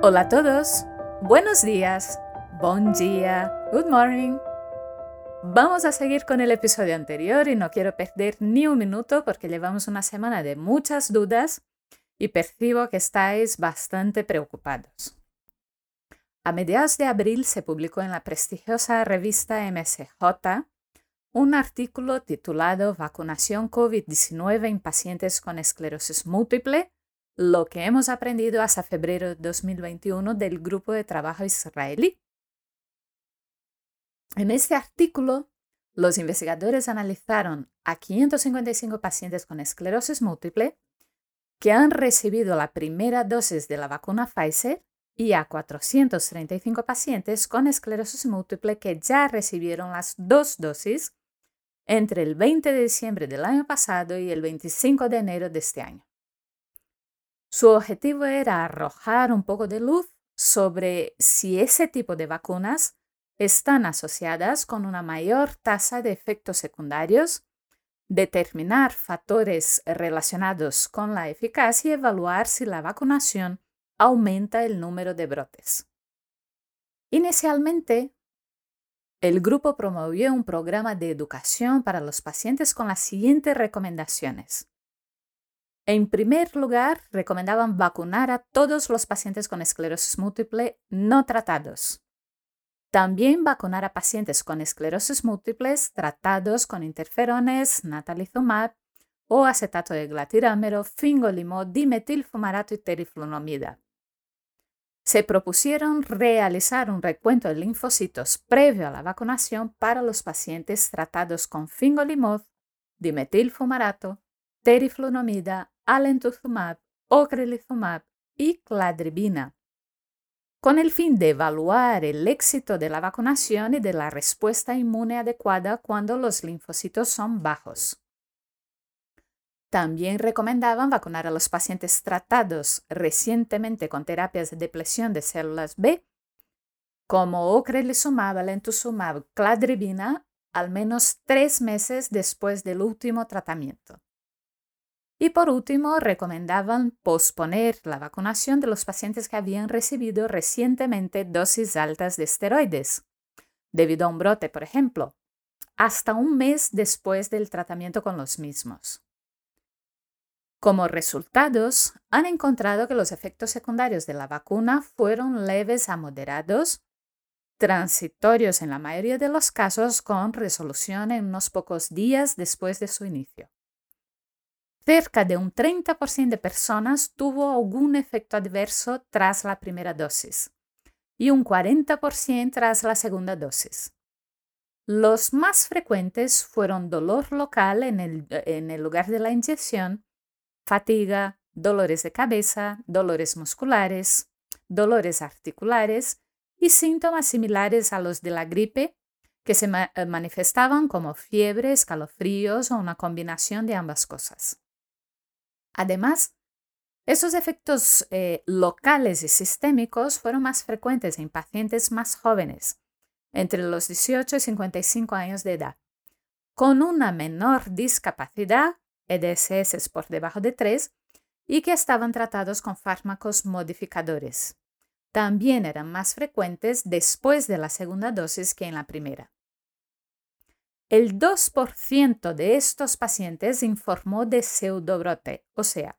Hola a todos, buenos días, bon día, good morning. Vamos a seguir con el episodio anterior y no quiero perder ni un minuto porque llevamos una semana de muchas dudas y percibo que estáis bastante preocupados. A mediados de abril se publicó en la prestigiosa revista MSJ un artículo titulado Vacunación COVID-19 en pacientes con esclerosis múltiple lo que hemos aprendido hasta febrero de 2021 del grupo de trabajo israelí. En este artículo, los investigadores analizaron a 555 pacientes con esclerosis múltiple que han recibido la primera dosis de la vacuna Pfizer y a 435 pacientes con esclerosis múltiple que ya recibieron las dos dosis entre el 20 de diciembre del año pasado y el 25 de enero de este año. Su objetivo era arrojar un poco de luz sobre si ese tipo de vacunas están asociadas con una mayor tasa de efectos secundarios, determinar factores relacionados con la eficacia y evaluar si la vacunación aumenta el número de brotes. Inicialmente, el grupo promovió un programa de educación para los pacientes con las siguientes recomendaciones. En primer lugar, recomendaban vacunar a todos los pacientes con esclerosis múltiple no tratados. También vacunar a pacientes con esclerosis múltiples tratados con interferones, natalizumab o acetato de glatirámero, fingolimod, dimetilfumarato y teriflunomida. Se propusieron realizar un recuento de linfocitos previo a la vacunación para los pacientes tratados con fingolimod, dimetilfumarato, teriflunomida, alentuzumab, ocrelizumab y cladribina, con el fin de evaluar el éxito de la vacunación y de la respuesta inmune adecuada cuando los linfocitos son bajos. También recomendaban vacunar a los pacientes tratados recientemente con terapias de depresión de células B, como ocrelizumab, alentuzumab, cladribina, al menos tres meses después del último tratamiento. Y por último, recomendaban posponer la vacunación de los pacientes que habían recibido recientemente dosis altas de esteroides, debido a un brote, por ejemplo, hasta un mes después del tratamiento con los mismos. Como resultados, han encontrado que los efectos secundarios de la vacuna fueron leves a moderados, transitorios en la mayoría de los casos con resolución en unos pocos días después de su inicio. Cerca de un 30% de personas tuvo algún efecto adverso tras la primera dosis y un 40% tras la segunda dosis. Los más frecuentes fueron dolor local en el, lugar de la inyección, fatiga, dolores de cabeza, dolores musculares, dolores articulares y síntomas similares a los de la gripe que se manifestaban como fiebre, escalofríos o una combinación de ambas cosas. Además, esos efectos eh, locales y sistémicos fueron más frecuentes en pacientes más jóvenes, entre los 18 y 55 años de edad, con una menor discapacidad, EDSS por debajo de 3, y que estaban tratados con fármacos modificadores. También eran más frecuentes después de la segunda dosis que en la primera. El 2% de estos pacientes informó de pseudobrote, o sea,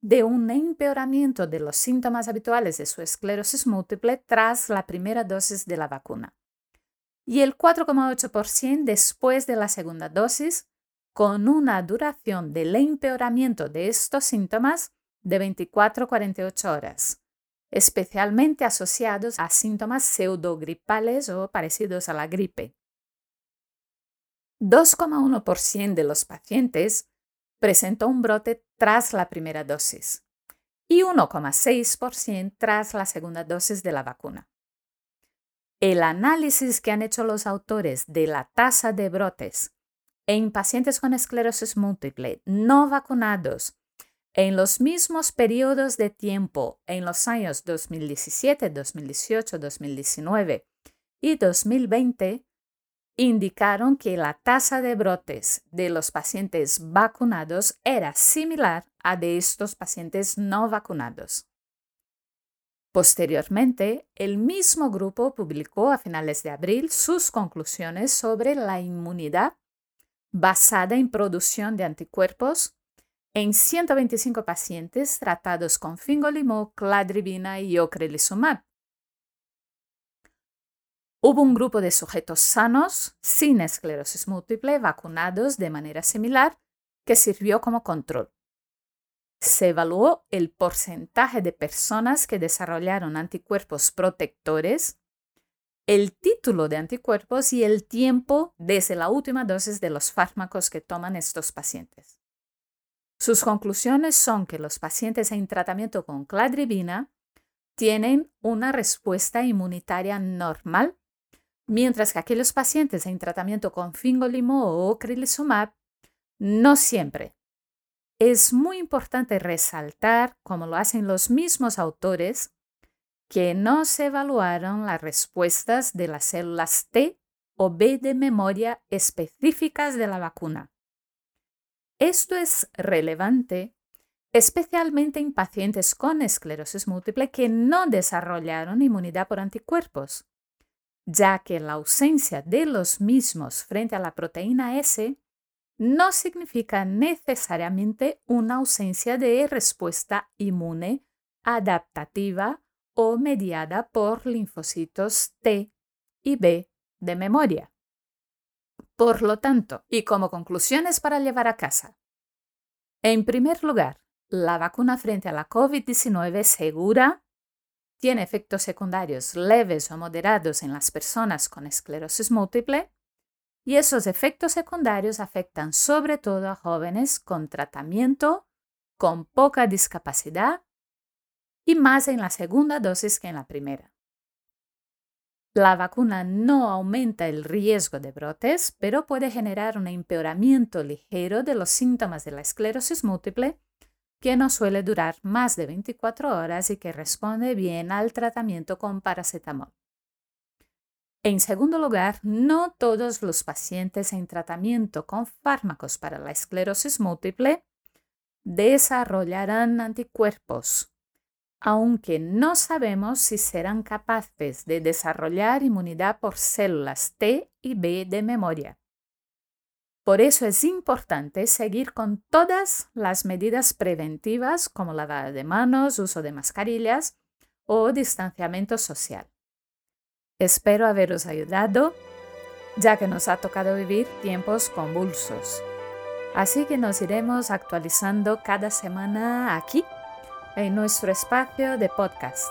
de un empeoramiento de los síntomas habituales de su esclerosis múltiple tras la primera dosis de la vacuna. Y el 4,8% después de la segunda dosis, con una duración del empeoramiento de estos síntomas de 24 a 48 horas, especialmente asociados a síntomas pseudogripales o parecidos a la gripe. 2,1% de los pacientes presentó un brote tras la primera dosis y 1,6% tras la segunda dosis de la vacuna. El análisis que han hecho los autores de la tasa de brotes en pacientes con esclerosis múltiple no vacunados en los mismos periodos de tiempo en los años 2017, 2018, 2019 y 2020 indicaron que la tasa de brotes de los pacientes vacunados era similar a de estos pacientes no vacunados. Posteriormente, el mismo grupo publicó a finales de abril sus conclusiones sobre la inmunidad basada en producción de anticuerpos en 125 pacientes tratados con fingolimod, cladribina y ocrelizumab. Hubo un grupo de sujetos sanos sin esclerosis múltiple vacunados de manera similar que sirvió como control. Se evaluó el porcentaje de personas que desarrollaron anticuerpos protectores, el título de anticuerpos y el tiempo desde la última dosis de los fármacos que toman estos pacientes. Sus conclusiones son que los pacientes en tratamiento con cladribina tienen una respuesta inmunitaria normal, mientras que aquellos pacientes en tratamiento con fingolimod o crilizumab no siempre. Es muy importante resaltar, como lo hacen los mismos autores, que no se evaluaron las respuestas de las células T o B de memoria específicas de la vacuna. Esto es relevante especialmente en pacientes con esclerosis múltiple que no desarrollaron inmunidad por anticuerpos, ya que la ausencia de los mismos frente a la proteína S no significa necesariamente una ausencia de respuesta inmune adaptativa o mediada por linfocitos T y B de memoria. Por lo tanto, y como conclusiones para llevar a casa, en primer lugar, la vacuna frente a la COVID-19 es segura, tiene efectos secundarios leves o moderados en las personas con esclerosis múltiple y esos efectos secundarios afectan sobre todo a jóvenes con tratamiento, con poca discapacidad y más en la segunda dosis que en la primera. La vacuna no aumenta el riesgo de brotes, pero puede generar un empeoramiento ligero de los síntomas de la esclerosis múltiple que no suele durar más de 24 horas y que responde bien al tratamiento con paracetamol. En segundo lugar, no todos los pacientes en tratamiento con fármacos para la esclerosis múltiple desarrollarán anticuerpos aunque no sabemos si serán capaces de desarrollar inmunidad por células T y B de memoria. Por eso es importante seguir con todas las medidas preventivas como lavada de manos, uso de mascarillas o distanciamiento social. Espero haberos ayudado, ya que nos ha tocado vivir tiempos convulsos. Así que nos iremos actualizando cada semana aquí en nuestro espacio de podcast.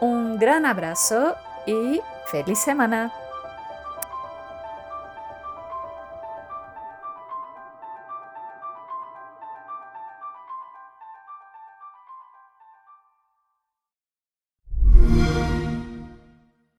Un gran abrazo y feliz semana.